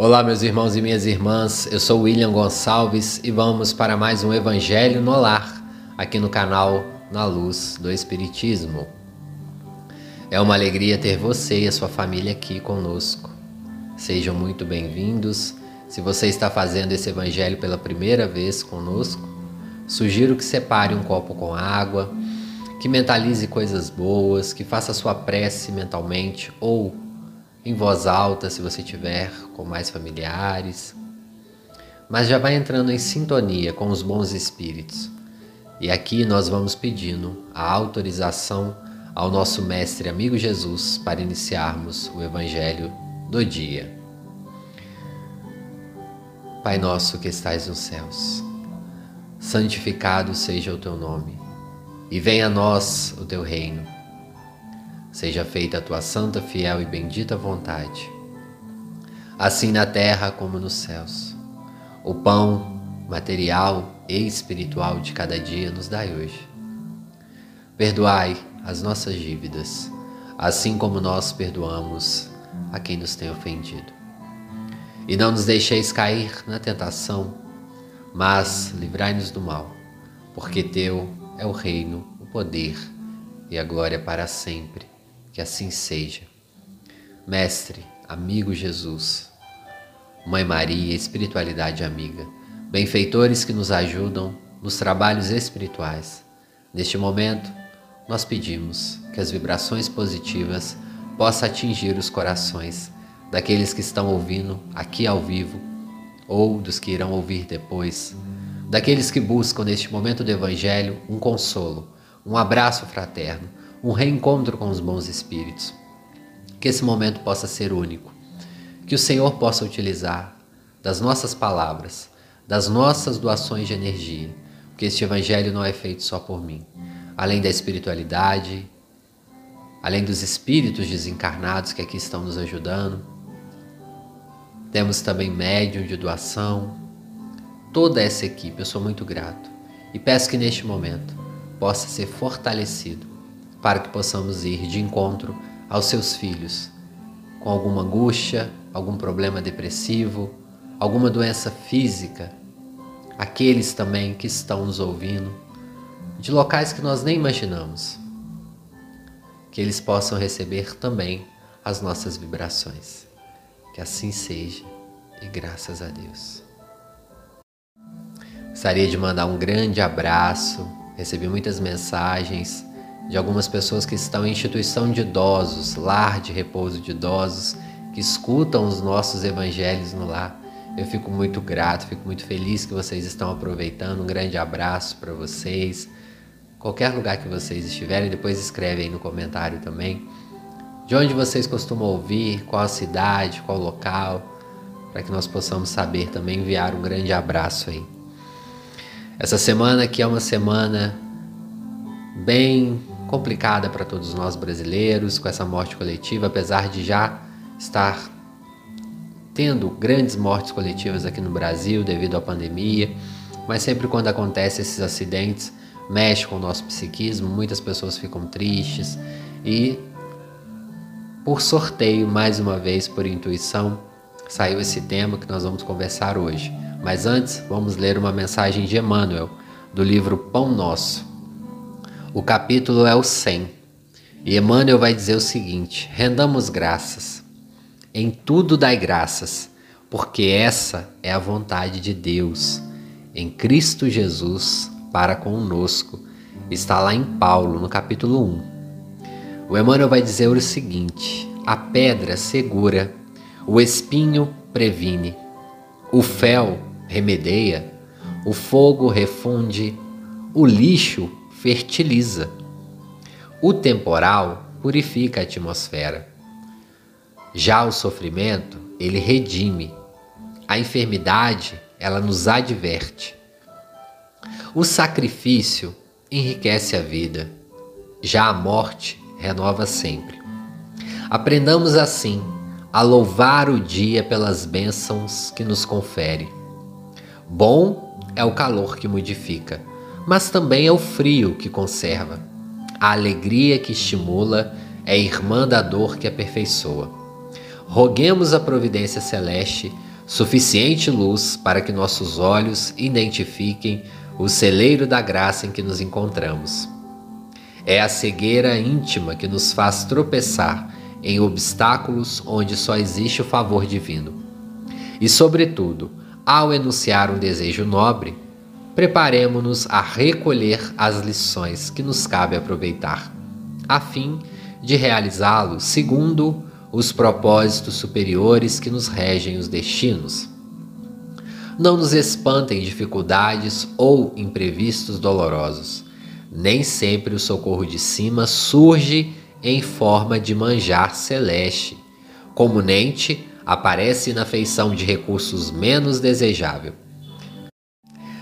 Olá, meus irmãos e minhas irmãs. Eu sou William Gonçalves e vamos para mais um Evangelho no Lar, aqui no canal Na Luz do Espiritismo. É uma alegria ter você e a sua família aqui conosco. Sejam muito bem-vindos. Se você está fazendo esse Evangelho pela primeira vez conosco, sugiro que separe um copo com água, que mentalize coisas boas, que faça sua prece mentalmente ou em voz alta, se você tiver com mais familiares. Mas já vai entrando em sintonia com os bons espíritos. E aqui nós vamos pedindo a autorização ao nosso mestre amigo Jesus para iniciarmos o evangelho do dia. Pai nosso que estais nos céus, santificado seja o teu nome, e venha a nós o teu reino Seja feita a tua santa, fiel e bendita vontade, assim na terra como nos céus. O pão material e espiritual de cada dia nos dai hoje. Perdoai as nossas dívidas, assim como nós perdoamos a quem nos tem ofendido. E não nos deixeis cair na tentação, mas livrai-nos do mal, porque teu é o reino, o poder e a glória para sempre. Que assim seja. Mestre, amigo Jesus, Mãe Maria, espiritualidade amiga, benfeitores que nos ajudam nos trabalhos espirituais. Neste momento, nós pedimos que as vibrações positivas possam atingir os corações daqueles que estão ouvindo aqui ao vivo ou dos que irão ouvir depois, daqueles que buscam neste momento do Evangelho um consolo, um abraço fraterno, um reencontro com os bons espíritos. Que esse momento possa ser único. Que o Senhor possa utilizar das nossas palavras, das nossas doações de energia, porque este Evangelho não é feito só por mim. Além da espiritualidade, além dos espíritos desencarnados que aqui estão nos ajudando, temos também médium de doação, toda essa equipe, eu sou muito grato e peço que neste momento possa ser fortalecido para que possamos ir de encontro aos seus filhos com alguma angústia, algum problema depressivo, alguma doença física, aqueles também que estão nos ouvindo de locais que nós nem imaginamos, que eles possam receber também as nossas vibrações. Que assim seja e graças a Deus. Gostaria de mandar um grande abraço, recebi muitas mensagens de algumas pessoas que estão em instituição de idosos, lar de repouso de idosos, que escutam os nossos evangelhos no lar. Eu fico muito grato, fico muito feliz que vocês estão aproveitando. Um grande abraço para vocês. Qualquer lugar que vocês estiverem, depois escreve aí no comentário também. De onde vocês costumam ouvir, qual a cidade, qual o local, para que nós possamos saber também enviar um grande abraço aí. Essa semana aqui é uma semana bem complicada para todos nós brasileiros com essa morte coletiva, apesar de já estar tendo grandes mortes coletivas aqui no Brasil devido à pandemia, mas sempre quando acontece esses acidentes mexe com o nosso psiquismo, muitas pessoas ficam tristes e por sorteio, mais uma vez por intuição, saiu esse tema que nós vamos conversar hoje. Mas antes, vamos ler uma mensagem de Emmanuel do livro Pão Nosso. O capítulo é o 100. E Emmanuel vai dizer o seguinte: rendamos graças. Em tudo dai graças, porque essa é a vontade de Deus em Cristo Jesus para conosco. Está lá em Paulo, no capítulo 1. O Emmanuel vai dizer o seguinte: a pedra segura, o espinho previne, o fel remedeia, o fogo refunde, o lixo fertiliza. O temporal purifica a atmosfera. Já o sofrimento, ele redime. A enfermidade, ela nos adverte. O sacrifício enriquece a vida. Já a morte renova sempre. Aprendamos assim a louvar o dia pelas bênçãos que nos confere. Bom é o calor que modifica mas também é o frio que conserva. A alegria que estimula é irmã da dor que aperfeiçoa. Roguemos a providência celeste suficiente luz para que nossos olhos identifiquem o celeiro da graça em que nos encontramos. É a cegueira íntima que nos faz tropeçar em obstáculos onde só existe o favor divino. E, sobretudo, ao enunciar um desejo nobre, preparemos-nos a recolher as lições que nos cabe aproveitar, a fim de realizá-lo segundo os propósitos superiores que nos regem os destinos. Não nos espantem dificuldades ou imprevistos dolorosos. Nem sempre o socorro de cima surge em forma de manjar celeste. Comumente aparece na feição de recursos menos desejável.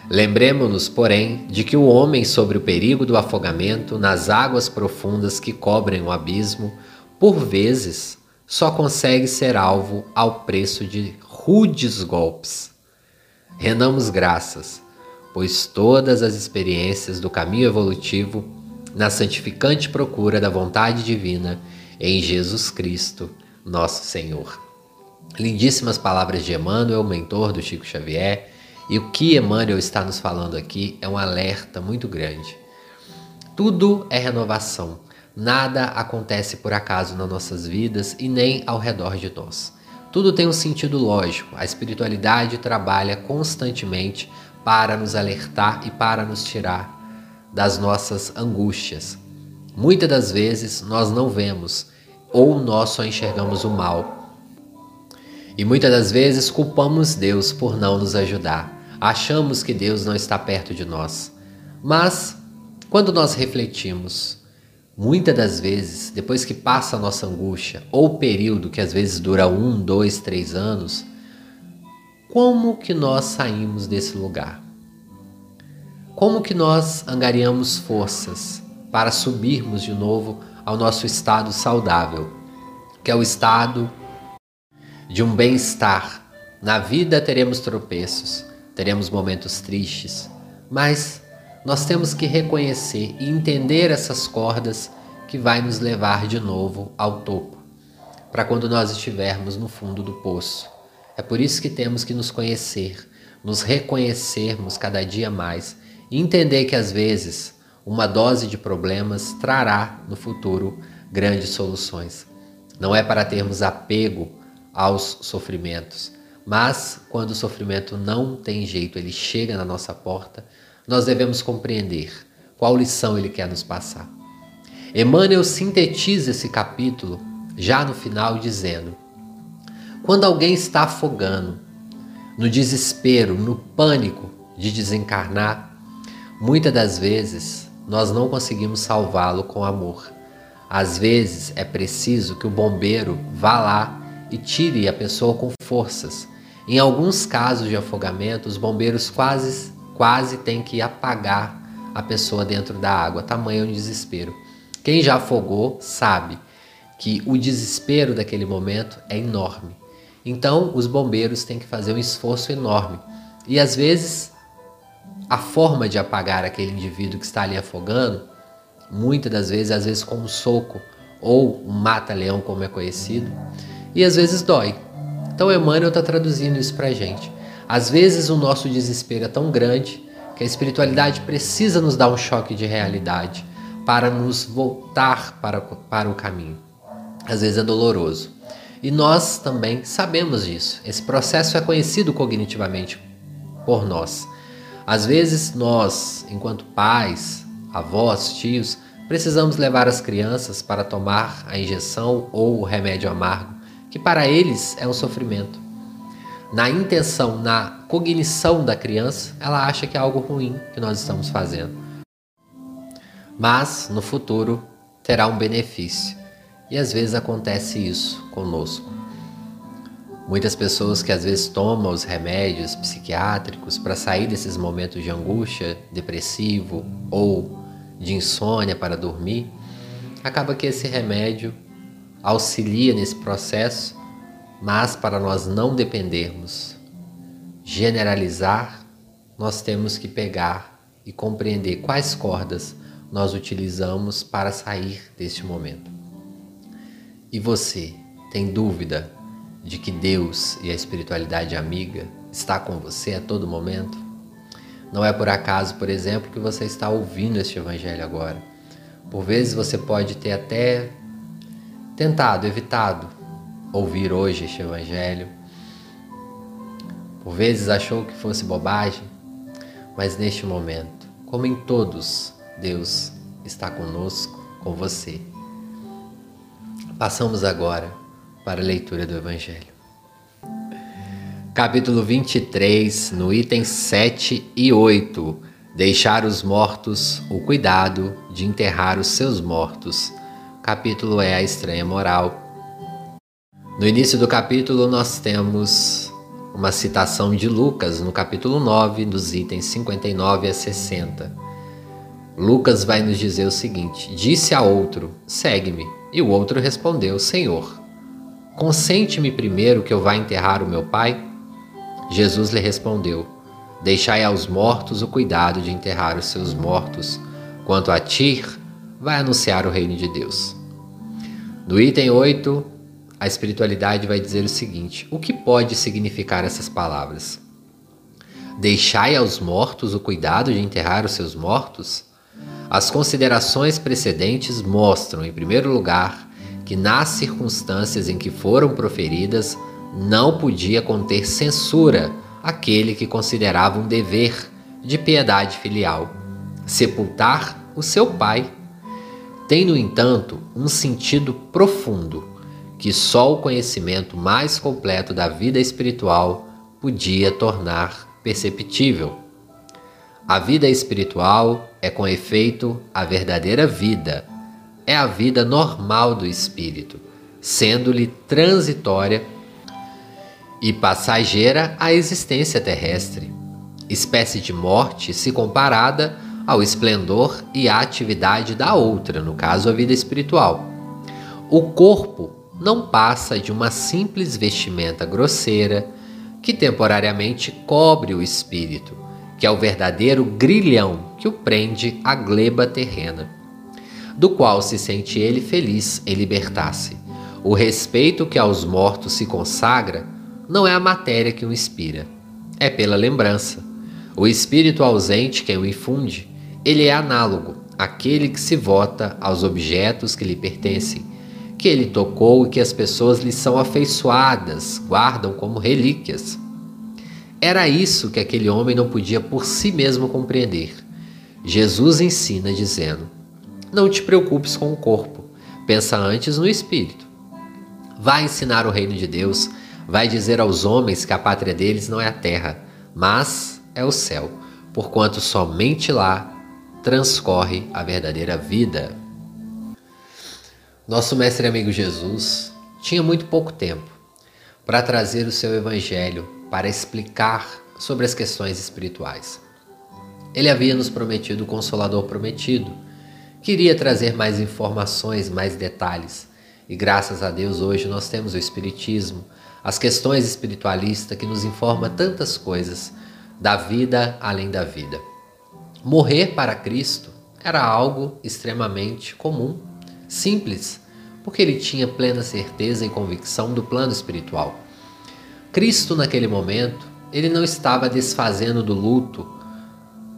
Lembremos-nos, porém, de que o homem, sobre o perigo do afogamento nas águas profundas que cobrem o abismo, por vezes só consegue ser alvo ao preço de rudes golpes. Rendamos graças, pois todas as experiências do caminho evolutivo, na santificante procura da vontade divina em Jesus Cristo, nosso Senhor. Lindíssimas palavras de Emmanuel, mentor do Chico Xavier, e o que Emmanuel está nos falando aqui é um alerta muito grande. Tudo é renovação. Nada acontece por acaso nas nossas vidas e nem ao redor de nós. Tudo tem um sentido lógico. A espiritualidade trabalha constantemente para nos alertar e para nos tirar das nossas angústias. Muitas das vezes nós não vemos ou nós só enxergamos o mal. E muitas das vezes culpamos Deus por não nos ajudar. Achamos que Deus não está perto de nós. Mas quando nós refletimos Muitas das vezes, depois que passa a nossa angústia, ou período que às vezes dura um, dois, três anos, como que nós saímos desse lugar? Como que nós angariamos forças para subirmos de novo ao nosso estado saudável, que é o estado de um bem-estar? Na vida teremos tropeços, teremos momentos tristes, mas nós temos que reconhecer e entender essas cordas que vai nos levar de novo ao topo, para quando nós estivermos no fundo do poço. É por isso que temos que nos conhecer, nos reconhecermos cada dia mais e entender que às vezes uma dose de problemas trará no futuro grandes soluções. Não é para termos apego aos sofrimentos, mas quando o sofrimento não tem jeito, ele chega na nossa porta, nós devemos compreender qual lição ele quer nos passar. Emmanuel sintetiza esse capítulo já no final dizendo: Quando alguém está afogando, no desespero, no pânico de desencarnar, muitas das vezes nós não conseguimos salvá-lo com amor. Às vezes é preciso que o bombeiro vá lá e tire a pessoa com forças. Em alguns casos de afogamento, os bombeiros quase quase tem que apagar a pessoa dentro da água, tamanho o desespero. Quem já afogou sabe que o desespero daquele momento é enorme. Então, os bombeiros têm que fazer um esforço enorme. E às vezes, a forma de apagar aquele indivíduo que está ali afogando, muitas das vezes, às vezes com um soco ou um mata-leão, como é conhecido, e às vezes dói. Então, Emmanuel está traduzindo isso para a gente. Às vezes o nosso desespero é tão grande que a espiritualidade precisa nos dar um choque de realidade para nos voltar para, para o caminho. Às vezes é doloroso. E nós também sabemos disso. Esse processo é conhecido cognitivamente por nós. Às vezes nós, enquanto pais, avós, tios, precisamos levar as crianças para tomar a injeção ou o remédio amargo, que para eles é um sofrimento na intenção, na cognição da criança, ela acha que é algo ruim que nós estamos fazendo. Mas no futuro terá um benefício. E às vezes acontece isso conosco. Muitas pessoas que às vezes tomam os remédios psiquiátricos para sair desses momentos de angústia, depressivo ou de insônia para dormir, acaba que esse remédio auxilia nesse processo mas para nós não dependermos, generalizar, nós temos que pegar e compreender quais cordas nós utilizamos para sair deste momento. E você tem dúvida de que Deus e a espiritualidade amiga está com você a todo momento? Não é por acaso, por exemplo, que você está ouvindo este evangelho agora. Por vezes você pode ter até tentado, evitado ouvir hoje este evangelho. Por vezes achou que fosse bobagem, mas neste momento, como em todos, Deus está conosco, com você. Passamos agora para a leitura do evangelho capítulo 23, no item 7 e 8. Deixar os mortos o cuidado de enterrar os seus mortos. Capítulo é a estranha moral. No início do capítulo, nós temos uma citação de Lucas, no capítulo 9, dos itens 59 a 60. Lucas vai nos dizer o seguinte: Disse a outro: Segue-me. E o outro respondeu: Senhor, consente-me primeiro que eu vá enterrar o meu pai? Jesus lhe respondeu: Deixai aos mortos o cuidado de enterrar os seus mortos. Quanto a ti, vai anunciar o reino de Deus. No item 8, a espiritualidade vai dizer o seguinte: o que pode significar essas palavras? Deixai aos mortos o cuidado de enterrar os seus mortos? As considerações precedentes mostram, em primeiro lugar, que nas circunstâncias em que foram proferidas, não podia conter censura aquele que considerava um dever de piedade filial sepultar o seu pai. Tem, no entanto, um sentido profundo que só o conhecimento mais completo da vida espiritual podia tornar perceptível. A vida espiritual é, com efeito, a verdadeira vida, é a vida normal do espírito, sendo-lhe transitória e passageira a existência terrestre, espécie de morte se comparada ao esplendor e à atividade da outra, no caso a vida espiritual. O corpo não passa de uma simples vestimenta grosseira que temporariamente cobre o espírito, que é o verdadeiro grilhão que o prende à gleba terrena, do qual se sente ele feliz em libertar-se. O respeito que aos mortos se consagra não é a matéria que o inspira, é pela lembrança. O espírito ausente quem o infunde, ele é análogo àquele que se vota aos objetos que lhe pertencem, que ele tocou e que as pessoas lhe são afeiçoadas, guardam como relíquias. Era isso que aquele homem não podia por si mesmo compreender. Jesus ensina dizendo: Não te preocupes com o corpo, pensa antes no espírito. Vai ensinar o reino de Deus vai dizer aos homens que a pátria deles não é a terra, mas é o céu, porquanto somente lá transcorre a verdadeira vida. Nosso mestre amigo Jesus tinha muito pouco tempo para trazer o seu evangelho para explicar sobre as questões espirituais. Ele havia nos prometido o consolador prometido, queria trazer mais informações, mais detalhes. E graças a Deus hoje nós temos o Espiritismo, as questões espiritualistas que nos informa tantas coisas da vida além da vida. Morrer para Cristo era algo extremamente comum, simples, porque ele tinha plena certeza e convicção do plano espiritual. Cristo, naquele momento, ele não estava desfazendo do luto,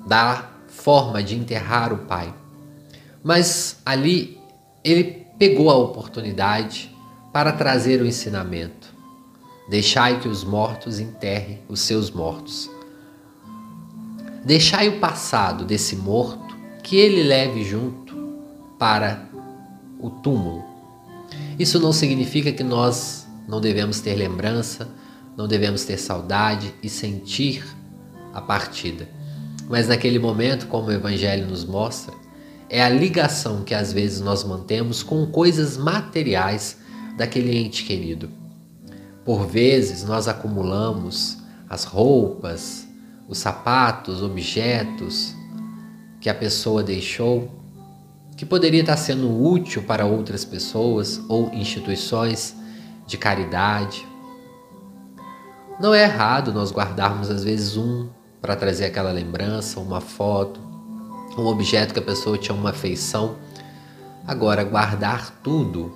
da forma de enterrar o Pai, mas ali ele pegou a oportunidade para trazer o ensinamento Deixai que os mortos enterrem os seus mortos. Deixai o passado desse morto que ele leve junto para o túmulo. Isso não significa que nós não devemos ter lembrança, não devemos ter saudade e sentir a partida. Mas naquele momento, como o Evangelho nos mostra, é a ligação que às vezes nós mantemos com coisas materiais daquele ente querido. Por vezes nós acumulamos as roupas, os sapatos, objetos que a pessoa deixou, que poderia estar sendo útil para outras pessoas ou instituições de caridade. Não é errado nós guardarmos às vezes um para trazer aquela lembrança, uma foto, um objeto que a pessoa tinha uma afeição. Agora, guardar tudo,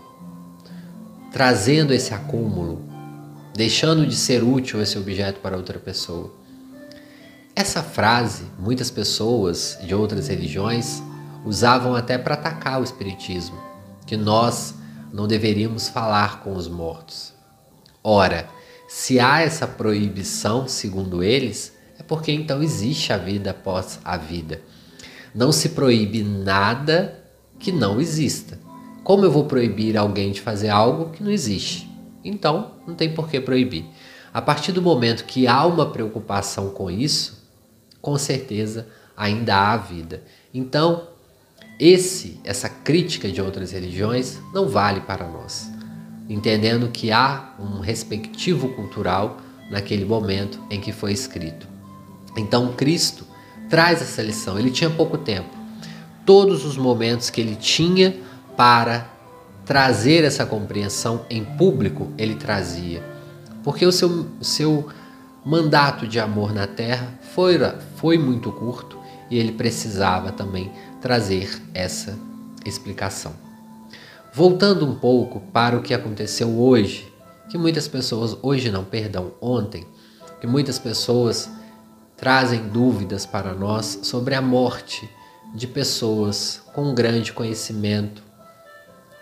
trazendo esse acúmulo deixando de ser útil esse objeto para outra pessoa. Essa frase, muitas pessoas de outras religiões usavam até para atacar o Espiritismo, que nós não deveríamos falar com os mortos. Ora, se há essa proibição, segundo eles, é porque então existe a vida após a vida. Não se proíbe nada que não exista. Como eu vou proibir alguém de fazer algo que não existe? Então, não tem por que proibir. A partir do momento que há uma preocupação com isso, com certeza ainda há vida. Então, esse, essa crítica de outras religiões não vale para nós, entendendo que há um respectivo cultural naquele momento em que foi escrito. Então, Cristo traz essa lição. Ele tinha pouco tempo. Todos os momentos que ele tinha para trazer essa compreensão em público, ele trazia. Porque o seu, seu mandato de amor na terra foi, foi muito curto e ele precisava também trazer essa explicação. Voltando um pouco para o que aconteceu hoje, que muitas pessoas, hoje não, perdão, ontem, que muitas pessoas trazem dúvidas para nós sobre a morte de pessoas com grande conhecimento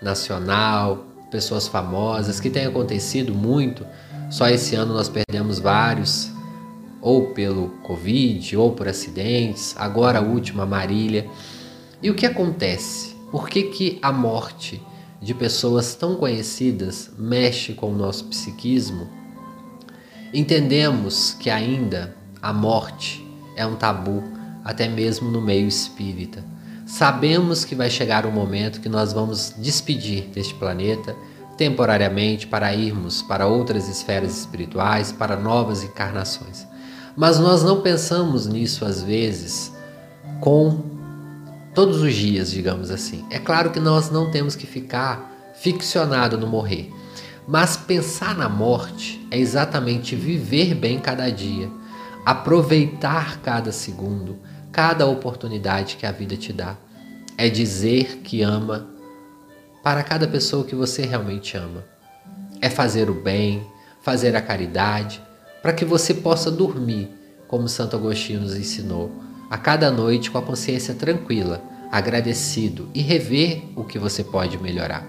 nacional, pessoas famosas, que tem acontecido muito só esse ano nós perdemos vários, ou pelo Covid, ou por acidentes, agora a última, Marília. E o que acontece? Por que, que a morte de pessoas tão conhecidas mexe com o nosso psiquismo? Entendemos que ainda a morte é um tabu, até mesmo no meio espírita. Sabemos que vai chegar um momento que nós vamos despedir deste planeta temporariamente para irmos para outras esferas espirituais, para novas encarnações. Mas nós não pensamos nisso às vezes com todos os dias, digamos assim. É claro que nós não temos que ficar ficcionado no morrer, mas pensar na morte é exatamente viver bem cada dia, aproveitar cada segundo, cada oportunidade que a vida te dá. É dizer que ama para cada pessoa que você realmente ama. É fazer o bem, fazer a caridade, para que você possa dormir, como Santo Agostinho nos ensinou, a cada noite com a consciência tranquila, agradecido e rever o que você pode melhorar.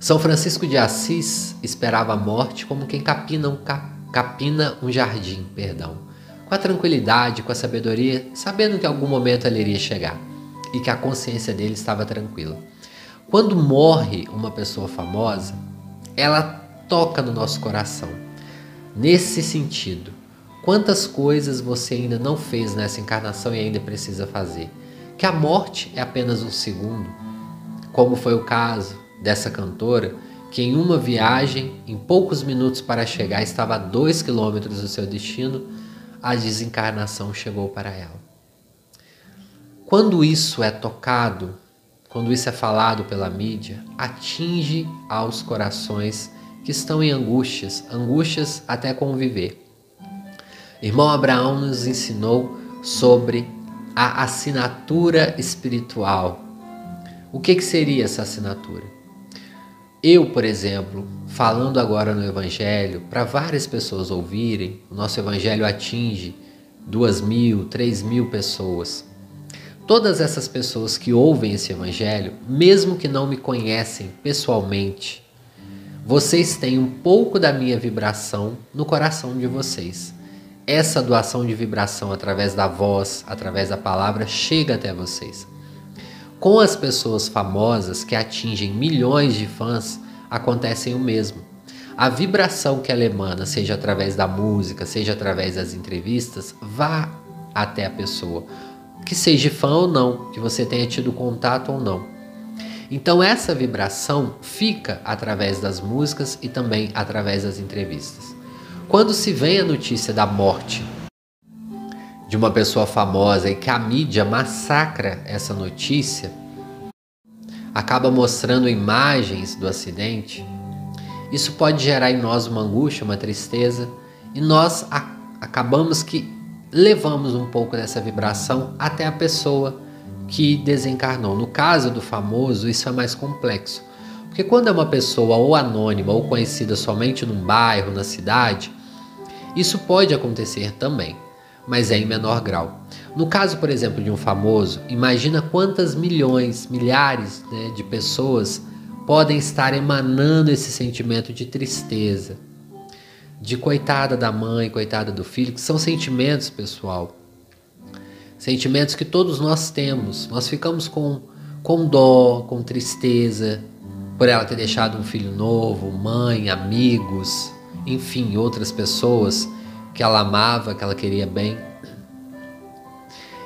São Francisco de Assis esperava a morte como quem capina um, capina um jardim, perdão, com a tranquilidade, com a sabedoria, sabendo que em algum momento ele iria chegar e que a consciência dele estava tranquila. Quando morre uma pessoa famosa, ela toca no nosso coração. Nesse sentido, quantas coisas você ainda não fez nessa encarnação e ainda precisa fazer? Que a morte é apenas um segundo, como foi o caso dessa cantora que em uma viagem, em poucos minutos para chegar, estava a dois quilômetros do seu destino, a desencarnação chegou para ela. Quando isso é tocado quando isso é falado pela mídia, atinge aos corações que estão em angústias, angústias até conviver. Irmão Abraão nos ensinou sobre a assinatura espiritual. O que, que seria essa assinatura? Eu, por exemplo, falando agora no Evangelho, para várias pessoas ouvirem, o nosso Evangelho atinge duas mil, três mil pessoas todas essas pessoas que ouvem esse evangelho, mesmo que não me conhecem pessoalmente, vocês têm um pouco da minha vibração no coração de vocês. Essa doação de vibração através da voz, através da palavra, chega até vocês. Com as pessoas famosas que atingem milhões de fãs, acontece o mesmo. A vibração que ela emana, seja através da música, seja através das entrevistas, vá até a pessoa que seja fã ou não, que você tenha tido contato ou não. Então essa vibração fica através das músicas e também através das entrevistas. Quando se vem a notícia da morte de uma pessoa famosa e que a mídia massacra essa notícia, acaba mostrando imagens do acidente, isso pode gerar em nós uma angústia, uma tristeza, e nós acabamos que levamos um pouco dessa vibração até a pessoa que desencarnou. No caso do famoso, isso é mais complexo, Porque quando é uma pessoa ou anônima ou conhecida somente num bairro, na cidade, isso pode acontecer também, mas é em menor grau. No caso, por exemplo, de um famoso, imagina quantas milhões, milhares né, de pessoas podem estar emanando esse sentimento de tristeza, de coitada da mãe, coitada do filho, que são sentimentos, pessoal. Sentimentos que todos nós temos. Nós ficamos com, com dó, com tristeza, por ela ter deixado um filho novo, mãe, amigos, enfim, outras pessoas que ela amava, que ela queria bem.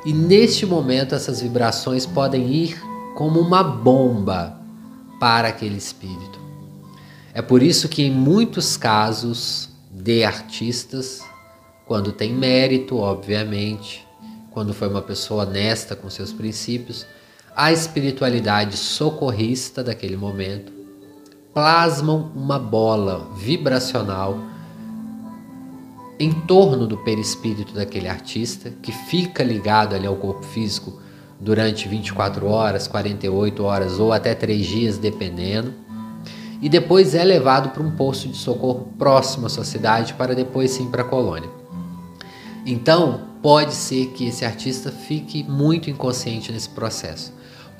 E neste momento essas vibrações podem ir como uma bomba para aquele espírito. É por isso que em muitos casos de artistas, quando tem mérito, obviamente, quando foi uma pessoa honesta com seus princípios, a espiritualidade socorrista daquele momento, plasmam uma bola vibracional em torno do perispírito daquele artista, que fica ligado ali ao corpo físico durante 24 horas, 48 horas ou até 3 dias, dependendo, e depois é levado para um posto de socorro próximo à sua cidade para depois sim para a colônia. Então, pode ser que esse artista fique muito inconsciente nesse processo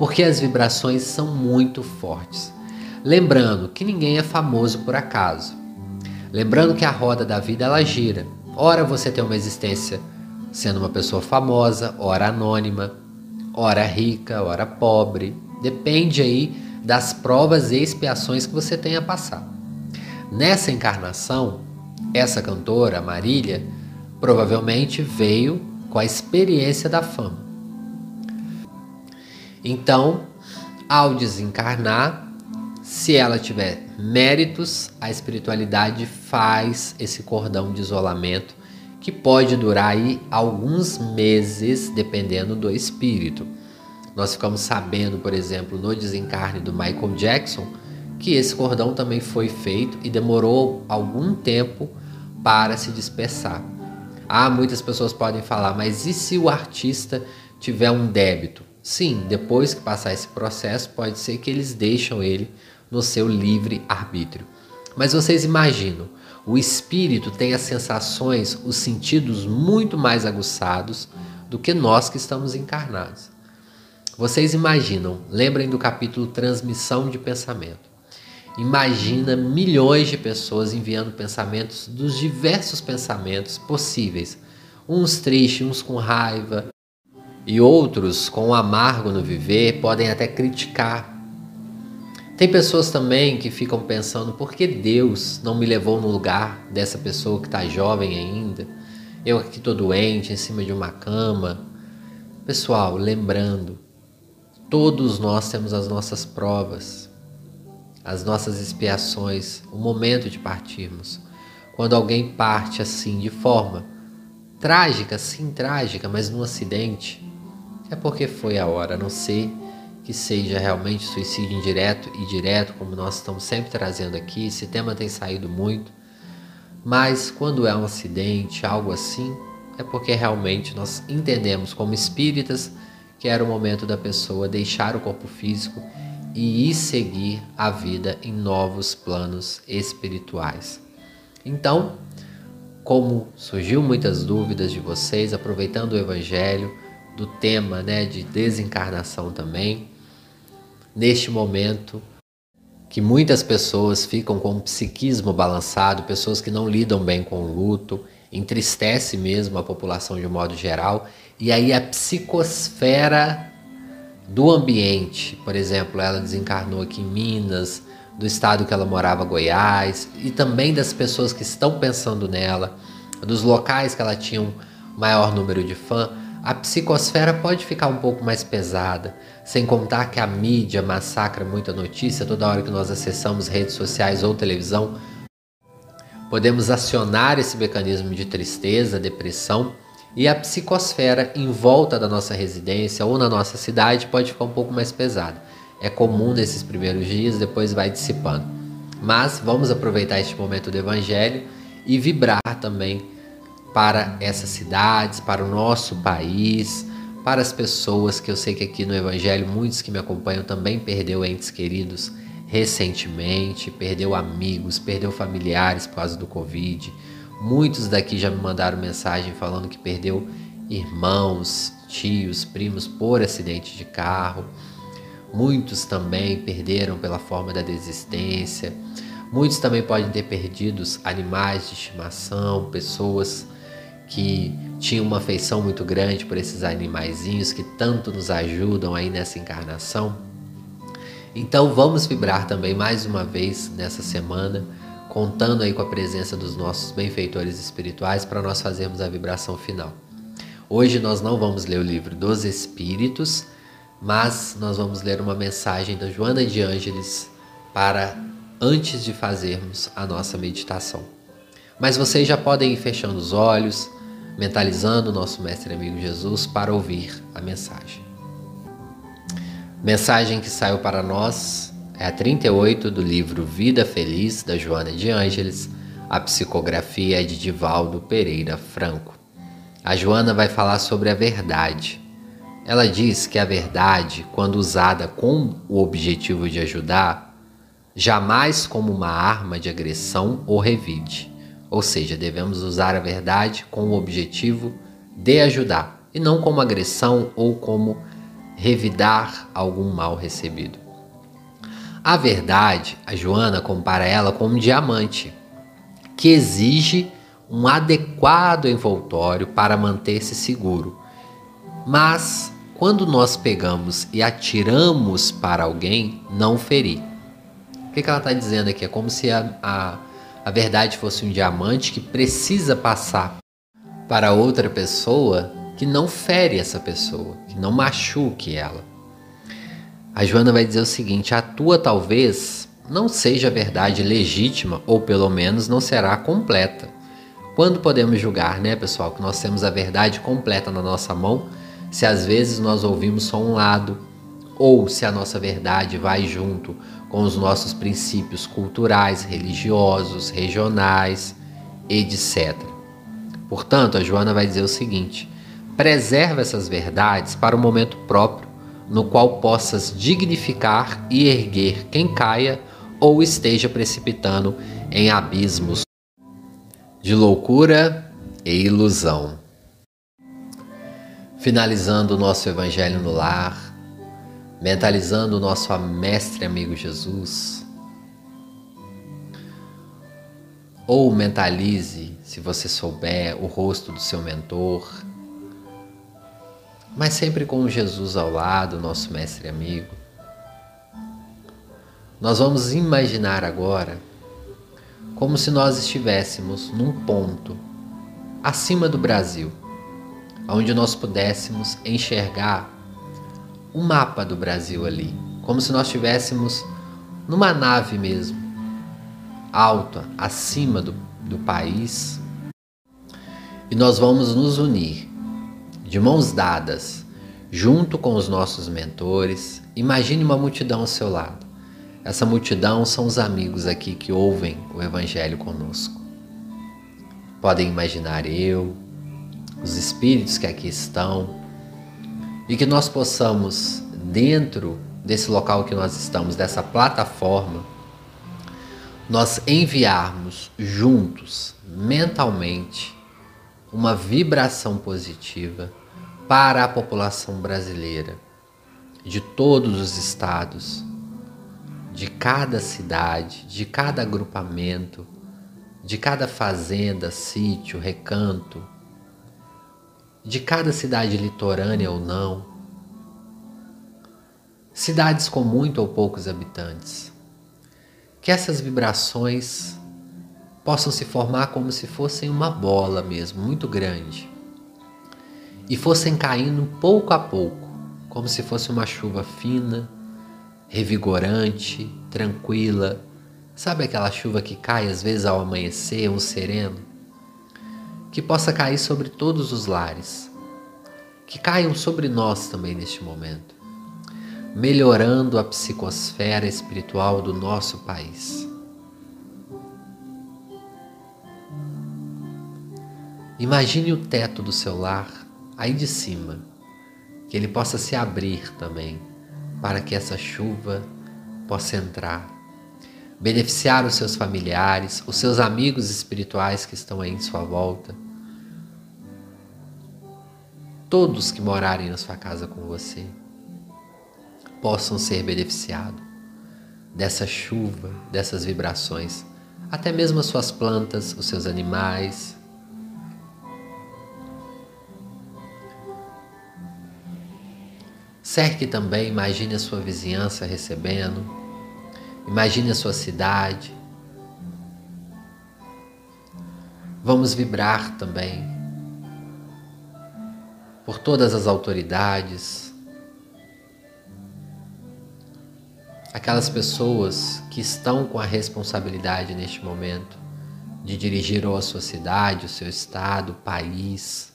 porque as vibrações são muito fortes. Lembrando que ninguém é famoso por acaso. Lembrando que a roda da vida ela gira. Ora você tem uma existência sendo uma pessoa famosa, ora anônima, ora rica, ora pobre. Depende aí das provas e expiações que você tenha a passar. Nessa encarnação, essa cantora, Marília, provavelmente veio com a experiência da fama. Então, ao desencarnar, se ela tiver méritos, a espiritualidade faz esse cordão de isolamento que pode durar aí alguns meses, dependendo do espírito. Nós ficamos sabendo, por exemplo, no desencarne do Michael Jackson, que esse cordão também foi feito e demorou algum tempo para se dispersar. Ah, muitas pessoas podem falar, mas e se o artista tiver um débito? Sim, depois que passar esse processo, pode ser que eles deixam ele no seu livre arbítrio. Mas vocês imaginam, o espírito tem as sensações, os sentidos muito mais aguçados do que nós que estamos encarnados. Vocês imaginam, lembrem do capítulo Transmissão de Pensamento. Imagina milhões de pessoas enviando pensamentos dos diversos pensamentos possíveis, uns tristes, uns com raiva, e outros, com o amargo no viver, podem até criticar. Tem pessoas também que ficam pensando: por que Deus não me levou no lugar dessa pessoa que está jovem ainda? Eu aqui estou doente, em cima de uma cama. Pessoal, lembrando, todos nós temos as nossas provas, as nossas expiações, o momento de partirmos. Quando alguém parte assim, de forma trágica, sim, trágica, mas num acidente, é porque foi a hora, a não ser que seja realmente suicídio indireto e direto, como nós estamos sempre trazendo aqui. Esse tema tem saído muito. Mas quando é um acidente, algo assim, é porque realmente nós entendemos como espíritas que era o momento da pessoa deixar o corpo físico e ir seguir a vida em novos planos espirituais. Então, como surgiu muitas dúvidas de vocês, aproveitando o evangelho, do tema né, de desencarnação também. Neste momento que muitas pessoas ficam com o psiquismo balançado, pessoas que não lidam bem com o luto, entristece mesmo a população de um modo geral, e aí a psicosfera do ambiente, por exemplo, ela desencarnou aqui em Minas, do estado que ela morava, Goiás, e também das pessoas que estão pensando nela, dos locais que ela tinha um maior número de fãs a psicosfera pode ficar um pouco mais pesada, sem contar que a mídia massacra muita notícia toda hora que nós acessamos redes sociais ou televisão. Podemos acionar esse mecanismo de tristeza, depressão, e a psicosfera em volta da nossa residência ou na nossa cidade pode ficar um pouco mais pesada. É comum nesses primeiros dias, depois vai dissipando. Mas vamos aproveitar este momento do Evangelho e vibrar também para essas cidades, para o nosso país, para as pessoas que eu sei que aqui no Evangelho, muitos que me acompanham também perdeu entes queridos recentemente, perdeu amigos, perdeu familiares por causa do Covid. Muitos daqui já me mandaram mensagem falando que perdeu irmãos, tios, primos por acidente de carro. Muitos também perderam pela forma da desistência. Muitos também podem ter perdido animais de estimação, pessoas que tinham uma afeição muito grande por esses animaizinhos que tanto nos ajudam aí nessa encarnação. Então vamos vibrar também mais uma vez nessa semana, contando aí com a presença dos nossos benfeitores espirituais para nós fazermos a vibração final. Hoje nós não vamos ler o livro dos Espíritos, mas nós vamos ler uma mensagem da Joana de Ângeles para antes de fazermos a nossa meditação. Mas vocês já podem ir fechando os olhos, mentalizando o nosso mestre amigo Jesus para ouvir a mensagem. Mensagem que saiu para nós é a 38 do livro Vida Feliz da Joana de Ângeles. A psicografia é de Divaldo Pereira Franco. A Joana vai falar sobre a verdade. Ela diz que a verdade, quando usada com o objetivo de ajudar, jamais como uma arma de agressão ou revide. Ou seja, devemos usar a verdade com o objetivo de ajudar e não como agressão ou como revidar algum mal recebido. A verdade, a Joana compara ela com um diamante que exige um adequado envoltório para manter-se seguro. Mas quando nós pegamos e atiramos para alguém, não ferir. O que, que ela está dizendo aqui? É como se a, a, a verdade fosse um diamante que precisa passar para outra pessoa que não fere essa pessoa, que não machuque ela. A Joana vai dizer o seguinte: a tua talvez não seja verdade legítima, ou pelo menos não será completa. Quando podemos julgar, né, pessoal, que nós temos a verdade completa na nossa mão, se às vezes nós ouvimos só um lado, ou se a nossa verdade vai junto com os nossos princípios culturais, religiosos, regionais, etc. Portanto, a Joana vai dizer o seguinte: preserva essas verdades para o momento próprio, no qual possas dignificar e erguer quem caia ou esteja precipitando em abismos de loucura e ilusão. Finalizando o nosso Evangelho no Lar, mentalizando o nosso mestre amigo Jesus. Ou mentalize, se você souber, o rosto do seu mentor, mas sempre com Jesus ao lado, nosso mestre amigo. Nós vamos imaginar agora como se nós estivéssemos num ponto acima do Brasil, onde nós pudéssemos enxergar o mapa do Brasil ali, como se nós estivéssemos numa nave mesmo, alta, acima do, do país, e nós vamos nos unir de mãos dadas, junto com os nossos mentores. Imagine uma multidão ao seu lado. Essa multidão são os amigos aqui que ouvem o Evangelho conosco. Podem imaginar eu, os espíritos que aqui estão, e que nós possamos, dentro desse local que nós estamos, dessa plataforma, nós enviarmos juntos, mentalmente, uma vibração positiva para a população brasileira, de todos os estados, de cada cidade, de cada agrupamento, de cada fazenda, sítio, recanto, de cada cidade litorânea ou não, cidades com muito ou poucos habitantes, que essas vibrações possam se formar como se fossem uma bola mesmo, muito grande, e fossem caindo pouco a pouco, como se fosse uma chuva fina, revigorante, tranquila. Sabe aquela chuva que cai às vezes ao amanhecer, um sereno? que possa cair sobre todos os lares, que caiam sobre nós também neste momento, melhorando a psicosfera espiritual do nosso país. Imagine o teto do seu lar aí de cima, que ele possa se abrir também, para que essa chuva possa entrar beneficiar os seus familiares, os seus amigos espirituais que estão aí em sua volta, todos que morarem na sua casa com você possam ser beneficiados dessa chuva, dessas vibrações, até mesmo as suas plantas, os seus animais. Cerque também, imagine a sua vizinhança recebendo, imagine a sua cidade. Vamos vibrar também por todas as autoridades, aquelas pessoas que estão com a responsabilidade neste momento de dirigir ou a sua cidade, o seu estado, o país.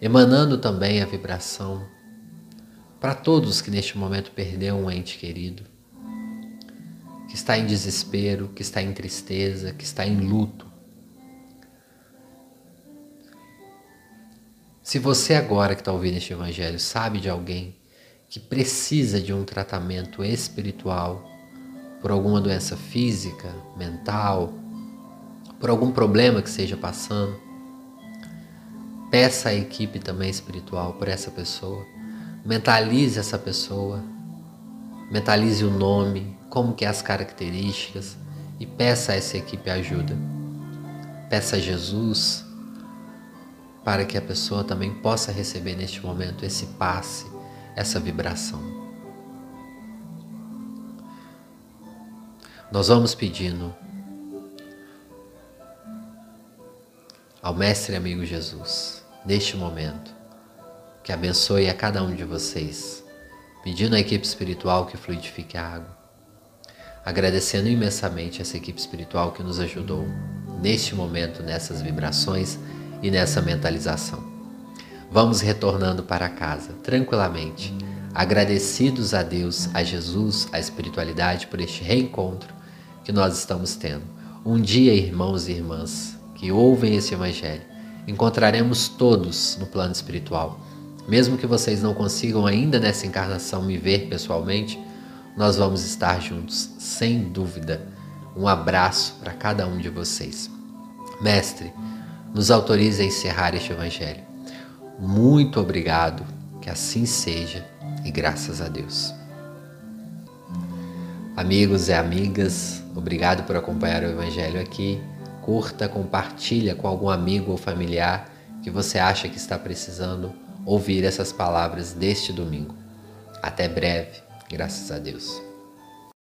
Emanando também a vibração para todos que neste momento perderam um ente querido, que está em desespero, que está em tristeza, que está em luto. Se você agora que está ouvindo este evangelho sabe de alguém que precisa de um tratamento espiritual por alguma doença física, mental, por algum problema que esteja passando, peça a equipe também espiritual por essa pessoa. Mentalize essa pessoa, mentalize o nome, como que é as características e peça a essa equipe ajuda. Peça a Jesus para que a pessoa também possa receber neste momento esse passe essa vibração. Nós vamos pedindo ao Mestre amigo Jesus, neste momento, que abençoe a cada um de vocês, pedindo à equipe espiritual que fluidifique a água, agradecendo imensamente essa equipe espiritual que nos ajudou neste momento, nessas vibrações e nessa mentalização. Vamos retornando para casa tranquilamente, agradecidos a Deus, a Jesus, a espiritualidade por este reencontro que nós estamos tendo. Um dia, irmãos e irmãs que ouvem esse Evangelho, encontraremos todos no plano espiritual. Mesmo que vocês não consigam ainda nessa encarnação me ver pessoalmente, nós vamos estar juntos, sem dúvida. Um abraço para cada um de vocês. Mestre, nos autorize a encerrar este Evangelho. Muito obrigado, que assim seja e graças a Deus. Amigos e amigas, obrigado por acompanhar o Evangelho aqui. Curta, compartilha com algum amigo ou familiar que você acha que está precisando ouvir essas palavras deste domingo. Até breve, graças a Deus.